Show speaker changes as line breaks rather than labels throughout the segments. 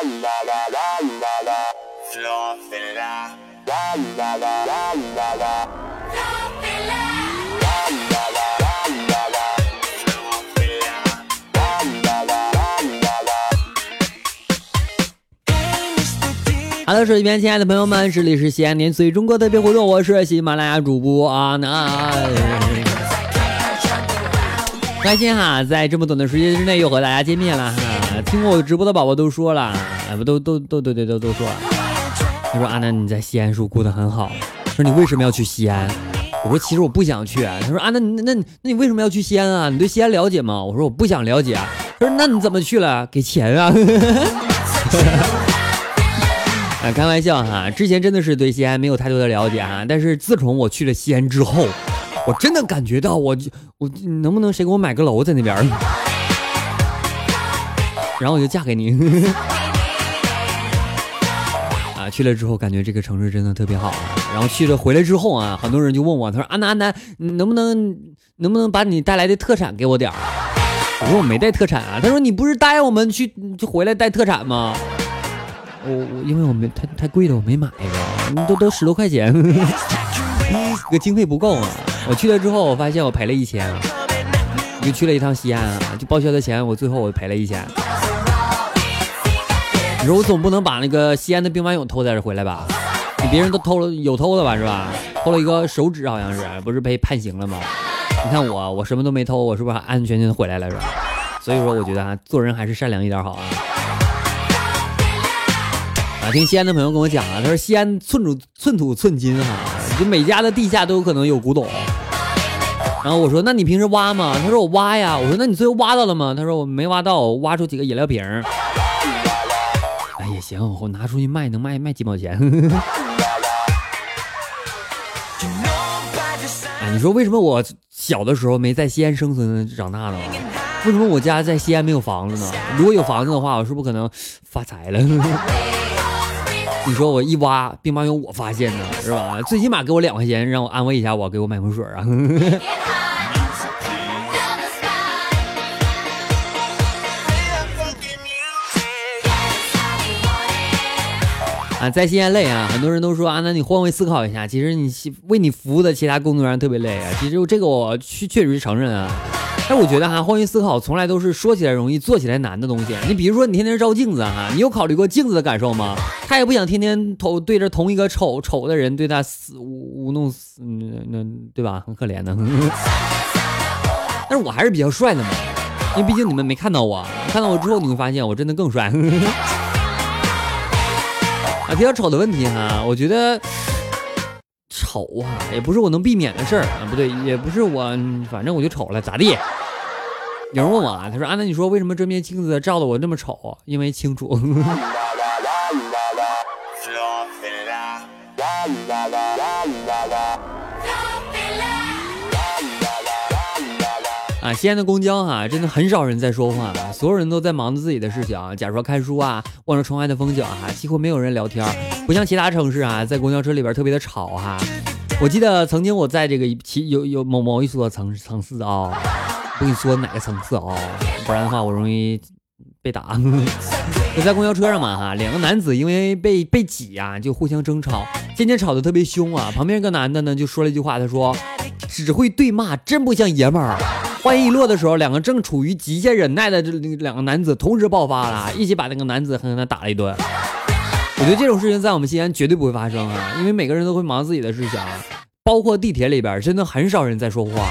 啦啦啦啦啦啦啦啦啦啦啦啦啦啦。好的，手机边亲爱的朋友们，这里是西安年岁中国特别活动，我是喜马拉雅主播阿南。开心哈，在这么短的时间之内又和大家见面了哈。听过我直播的宝宝都说了，不都都都对对都都说了。他说阿南你在西安是不是过得很好？说你为什么要去西安？我说其实我不想去。他说啊那那那你为什么要去西安啊？你对西安了解吗？我说我不想了解。他说那你怎么去了？给钱啊。啊，开玩笑哈，之前真的是对西安没有太多的了解哈，但是自从我去了西安之后，我真的感觉到我我能不能谁给我买个楼在那边，然后我就嫁给你。啊，去了之后感觉这个城市真的特别好，然后去了回来之后啊，很多人就问我，他说安南安南，能不能能不能把你带来的特产给我点儿？我说我没带特产啊，他说你不是答应我们去就回来带特产吗？我我因为我没太太贵了，我没买着，都都十多块钱，这个经费不够啊。我去了之后，我发现我赔了一千，就去了一趟西安，就报销的钱，我最后我赔了一千。你说我总不能把那个西安的兵马俑偷在这回来吧？你别人都偷了，有偷的吧是吧？偷了一个手指好像是，不是被判刑了吗？你看我，我什么都没偷，我是不是安安全全的回来了是吧？所以说我觉得啊，做人还是善良一点好啊。啊，听西安的朋友跟我讲啊，他说西安寸土寸土寸金哈，就每家的地下都有可能有古董。然后我说，那你平时挖吗？他说我挖呀。我说那你最后挖到了吗？他说我没挖到，挖出几个饮料瓶。哎也行，我拿出去卖，能卖卖几毛钱。哎，你说为什么我小的时候没在西安生存长大呢？为什么我家在西安没有房子呢？如果有房子的话，我是不是可能发财了？你说我一挖兵马俑，我发现呢，是吧？最起码给我两块钱，让我安慰一下我，给我买瓶水啊！啊，在西安累啊，很多人都说啊，那你换位思考一下，其实你为你服务的其他工作人员特别累啊。其实这个我确确实承认啊。但我觉得哈，换位思考从来都是说起来容易，做起来难的东西。你比如说，你天天照镜子哈，你有考虑过镜子的感受吗？他也不想天天头对着同一个丑丑的人对他死舞弄死，那对吧？很可怜的。但是我还是比较帅的嘛，因为毕竟你们没看到我，看到我之后你会发现我真的更帅。啊，比较丑的问题哈，我觉得。丑啊，也不是我能避免的事儿啊，不对，也不是我，反正我就丑了，咋地？有人问我啊，他说啊，那你说为什么这面镜子照的我那么丑？因为清楚。啊，西安的公交哈，真的很少人在说话，所有人都在忙着自己的事情，假如说看书啊，望着窗外的风景哈，几乎没有人聊天，不像其他城市啊，在公交车里边特别的吵哈。我记得曾经我在这个其有有某某一所城城市啊，不跟你说哪个层次啊，不然的话我容易被打。就在公交车上嘛哈，两个男子因为被被挤呀，就互相争吵，渐渐吵得特别凶啊。旁边一个男的呢就说了一句话，他说：“只会对骂，真不像爷们儿。”话音一落的时候，两个正处于极限忍耐的这两个男子同时爆发了，一起把那个男子狠狠的打了一顿。我觉得这种事情在我们西安绝对不会发生啊，因为每个人都会忙自己的事情，包括地铁里边，真的很少人在说话。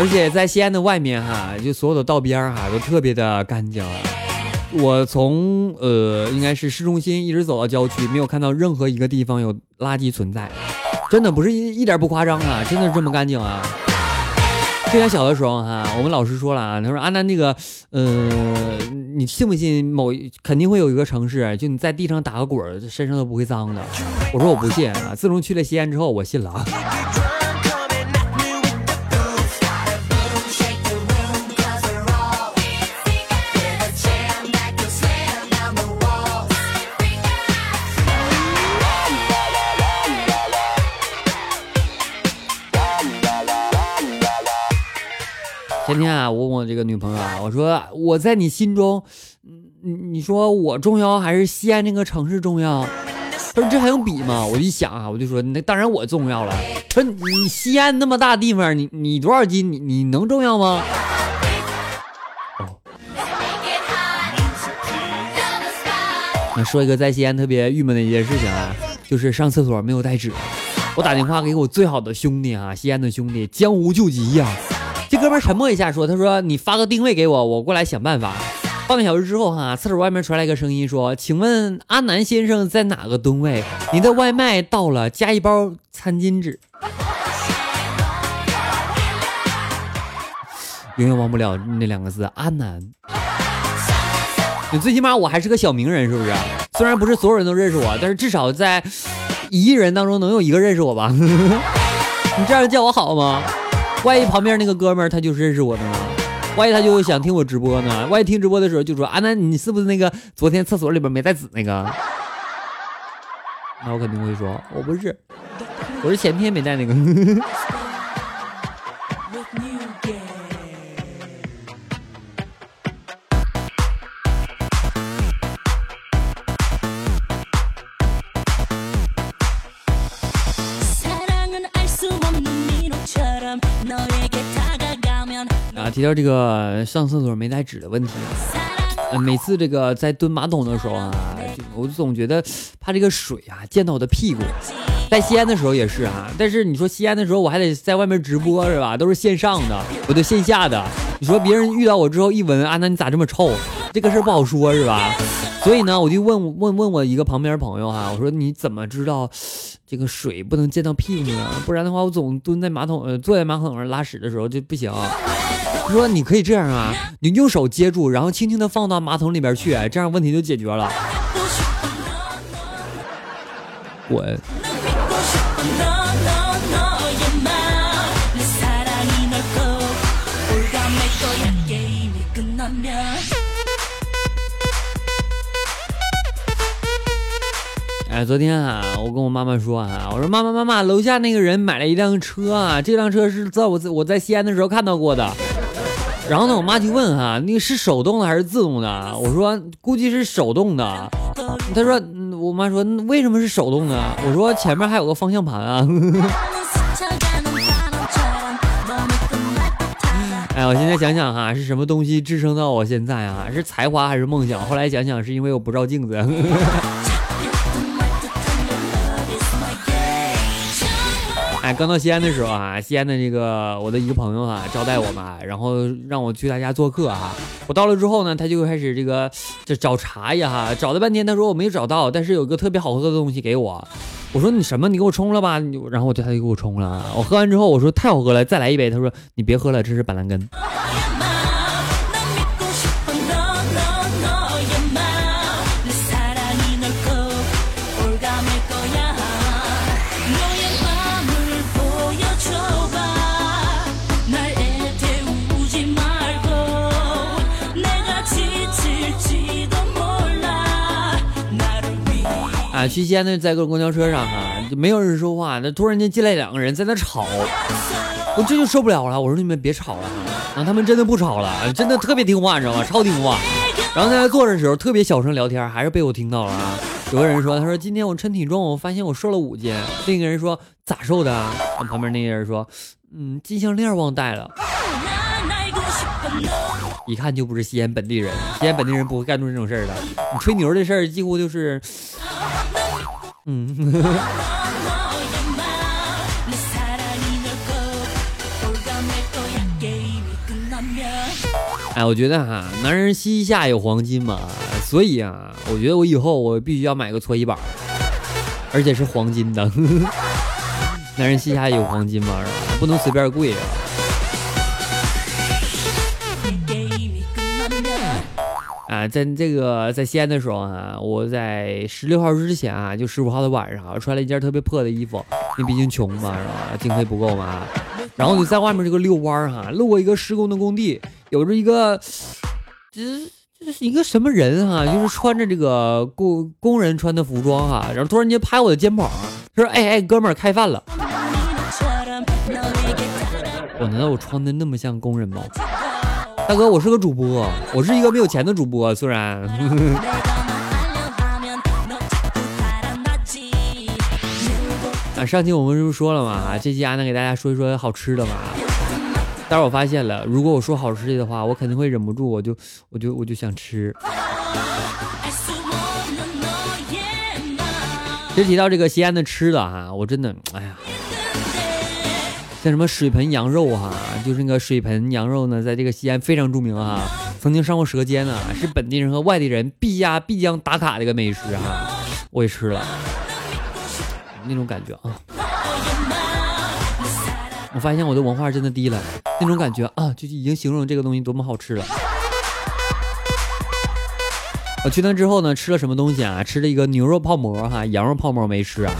而且在西安的外面哈，就所有的道边哈都特别的干净。我从呃应该是市中心一直走到郊区，没有看到任何一个地方有垃圾存在。真的不是一一点不夸张啊，真的是这么干净啊！之前小的时候哈，我们老师说了啊，他说啊，那那个，呃，你信不信某肯定会有一个城市，就你在地上打个滚，身上都不会脏的。我说我不信啊，自从去了西安之后，我信了啊。我问我这个女朋友啊，我说我在你心中，你你说我重要还是西安这个城市重要？他说这还用比吗？我一想啊，我就说那当然我重要了。他说你西安那么大地方，你你多少斤？你你能重要吗？那说一个在西安特别郁闷的一件事情啊，就是上厕所没有带纸。我打电话给我最好的兄弟啊，西安的兄弟，江湖救急呀。这哥们沉默一下说：“他说你发个定位给我，我过来想办法。”半个小时之后哈，厕所外面传来一个声音说：“请问阿南先生在哪个蹲位？您的外卖到了，加一包餐巾纸。”永远忘不了那两个字，阿南。你最起码我还是个小名人，是不是？虽然不是所有人都认识我，但是至少在一亿人当中能有一个认识我吧？你这样叫我好吗？万一旁边那个哥们儿他就是认识我的呢？万一他就想听我直播呢？万一听直播的时候就说啊，那你是不是那个昨天厕所里边没带纸那个？那我肯定会说，我不是，我是前天没带那个。提到这个上厕所没带纸的问题，每次这个在蹲马桶的时候啊，我总觉得怕这个水啊溅到我的屁股。在西安的时候也是啊，但是你说西安的时候我还得在外面直播是吧？都是线上的，我都线下的。你说别人遇到我之后一闻啊，那你咋这么臭？这个事儿不好说，是吧？所以呢，我就问问问我一个旁边朋友哈，我说你怎么知道这个水不能溅到屁股呢？不然的话，我总蹲在马桶呃坐在马桶上拉屎的时候就不行。他说你可以这样啊，你用手接住，然后轻轻的放到马桶里边去，这样问题就解决了。滚。哎，昨天啊，我跟我妈妈说啊，我说妈妈妈妈，楼下那个人买了一辆车啊，这辆车是在我我在西安的时候看到过的。然后呢，我妈就问哈，那个是手动的还是自动的？我说估计是手动的。她说，我妈说为什么是手动的？我说前面还有个方向盘啊。哎，我现在想想哈，是什么东西支撑到我现在啊？是才华还是梦想？后来想想，是因为我不照镜子。刚到西安的时候啊，西安的这个我的一个朋友啊招待我嘛，然后让我去他家做客啊。我到了之后呢，他就开始这个这找茶叶哈，找了半天，他说我没找到，但是有个特别好喝的东西给我。我说你什么？你给我冲了吧。然后我就他就给我冲了。我喝完之后，我说太好喝了，再来一杯。他说你别喝了，这是板蓝根。啊，去西安的在个公交车上哈，就没有人说话，那突然间进来两个人在那吵，我这就受不了了。我说你们别吵了，然后他们真的不吵了，真的特别听话，你知道吗？超听话。然后在那坐着的时候特别小声聊天，还是被我听到了啊。有个人说，他说今天我称体重，我发现我瘦了五斤。另一个人说咋瘦的？旁边那个人说，嗯，金项链忘带了。一看就不是西安本地人，西安本地人不会干出这种事儿的。你吹牛的事儿几乎就是。嗯，哎，我觉得哈，男人膝下有黄金嘛，所以啊，我觉得我以后我必须要买个搓衣板，而且是黄金的。呵 呵男人膝下有黄金嘛，不能随便跪啊。啊，在这个在西安的时候啊，我在十六号之前啊，就十五号的晚上，啊穿了一件特别破的衣服，因为毕竟穷嘛，是吧？经费不够嘛。然后就在外面这个遛弯儿哈，路过一个施工的工地，有着一个，这这是一个什么人哈？就是穿着这个工工人穿的服装哈，然后突然间拍我的肩膀，说：“哎哎，哥们儿，开饭了。”我难道我穿的那么像工人吗？大哥，我是个主播，我是一个没有钱的主播，虽然。啊，上期我们是不是说了嘛？这期阿南给大家说一说好吃的嘛。但是我发现了，如果我说好吃的话，我肯定会忍不住，我就我就我就想吃。其实提到这个西安的吃的哈，我真的，哎呀，像什么水盆羊肉哈，就是那个水盆羊肉呢，在这个西安非常著名哈，曾经上过舌尖呢，是本地人和外地人必压必将打卡的一个美食哈，我也吃了，那种感觉啊，我发现我的文化真的低了，那种感觉啊，就已经形容这个东西多么好吃了。我去那之后呢，吃了什么东西啊？吃了一个牛肉泡馍哈，羊肉泡馍没吃啊。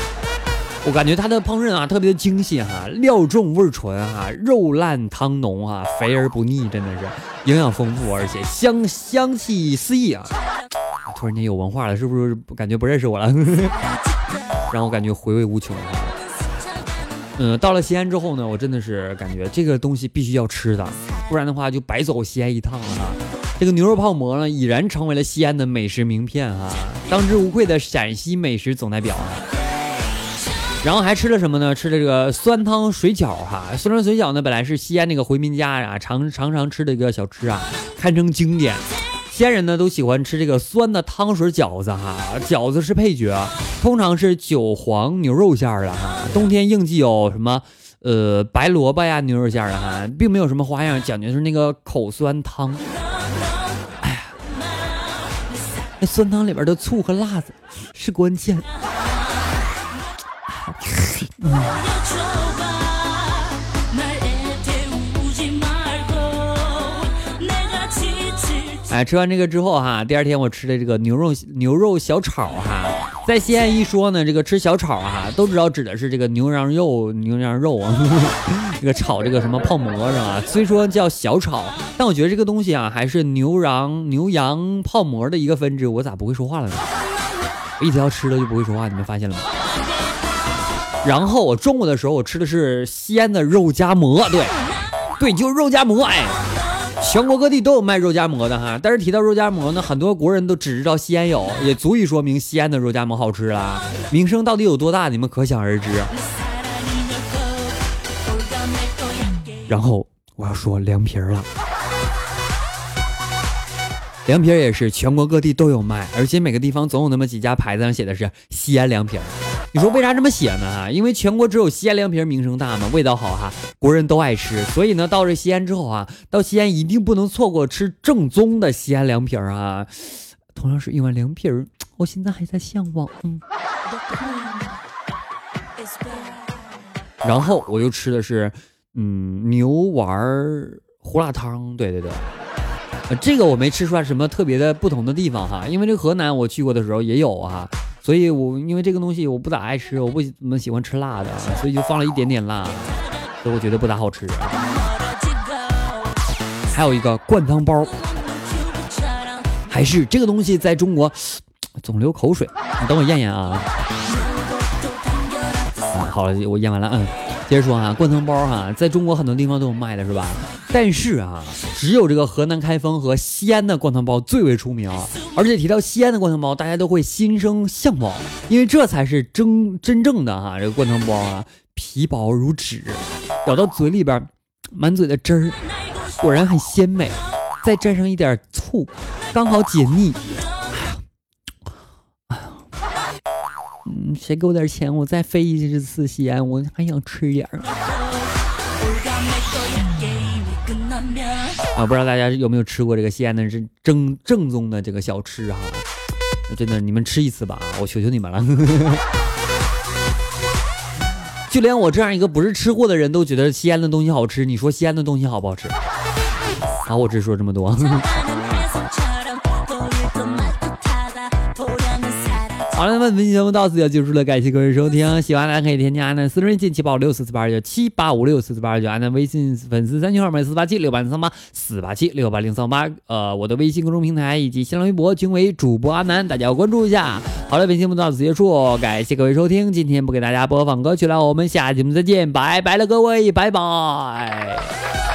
我感觉它的烹饪啊特别的精细哈，料重味纯哈，肉烂汤浓哈，肥而不腻，真的是营养丰富，而且香香气四溢啊。突然间有文化了，是不是感觉不认识我了？让我感觉回味无穷。嗯，到了西安之后呢，我真的是感觉这个东西必须要吃的，不然的话就白走西安一趟了哈。这个牛肉泡馍呢，已然成为了西安的美食名片哈，当之无愧的陕西美食总代表啊。然后还吃了什么呢？吃了这个酸汤水饺哈。酸汤水饺呢，本来是西安那个回民家呀常常常吃的一个小吃啊，堪称经典。西安人呢都喜欢吃这个酸的汤水饺子哈，饺子是配角，通常是韭黄牛肉馅儿的哈。冬天应季有什么呃白萝卜呀牛肉馅儿的哈，并没有什么花样，讲究是那个口酸汤。哎呀那酸汤里边的醋和辣子是关键。哎，吃完这个之后哈，第二天我吃的这个牛肉牛肉小炒哈。在西安一说呢，这个吃小炒啊，都知道指的是这个牛羊肉，牛羊肉啊，这个炒这个什么泡馍是吧？虽说叫小炒，但我觉得这个东西啊，还是牛羊牛羊泡馍的一个分支。我咋不会说话了呢？我一提到吃的就不会说话，你们发现了吗？然后我中午的时候，我吃的是西安的肉夹馍，对，对，就是肉夹馍，哎。全国各地都有卖肉夹馍的哈，但是提到肉夹馍呢，很多国人都只知道西安有，也足以说明西安的肉夹馍好吃啦。名声到底有多大，你们可想而知。然后我要说凉皮儿了，凉皮儿也是全国各地都有卖，而且每个地方总有那么几家牌子上写的是西安凉皮儿。你说为啥这么写呢？因为全国只有西安凉皮儿名声大嘛，味道好哈，国人都爱吃。所以呢，到这西安之后啊，到西安一定不能错过吃正宗的西安凉皮儿啊。同样是一碗凉皮儿，我现在还在向往。嗯。然后我又吃的是，嗯，牛丸胡辣汤。对对对，这个我没吃出来什么特别的不同的地方哈，因为这河南我去过的时候也有啊。所以，我因为这个东西我不咋爱吃，我不怎么喜欢吃辣的，所以就放了一点点辣，所以我觉得不咋好吃。还有一个灌汤包，还是这个东西在中国 总流口水，你等我咽咽啊。好了，我咽完了，嗯。接着说啊，灌汤包哈，在中国很多地方都有卖的，是吧？但是啊，只有这个河南开封和西安的灌汤包最为出名。而且提到西安的灌汤包，大家都会心生向往，因为这才是真真正的哈，这个灌汤包啊，皮薄如纸，咬到嘴里边，满嘴的汁儿，果然很鲜美。再蘸上一点醋，刚好解腻。嗯，谁给我点钱，我再飞一次西安，我还想吃点儿。啊，不知道大家有没有吃过这个西安的是正正宗的这个小吃哈？真的，你们吃一次吧，我求求你们了。就连我这样一个不是吃货的人都觉得西安的东西好吃，你说西安的东西好不好吃？啊，我只说这么多。好了，那么本期节目到此就结束了，感谢各位收听。喜欢的可以添加安南私人微信七八五六四四八二九七八五六四四八二九，安南微信粉丝三群号码四八七六八零三八四八七六八零三八。呃，我的微信公众平台以及新浪微博均为主播阿南，大家要关注一下。好了，本期节目到此结束，感谢各位收听。今天不给大家播放歌曲了，我们下期节目再见，拜拜了各位，拜拜。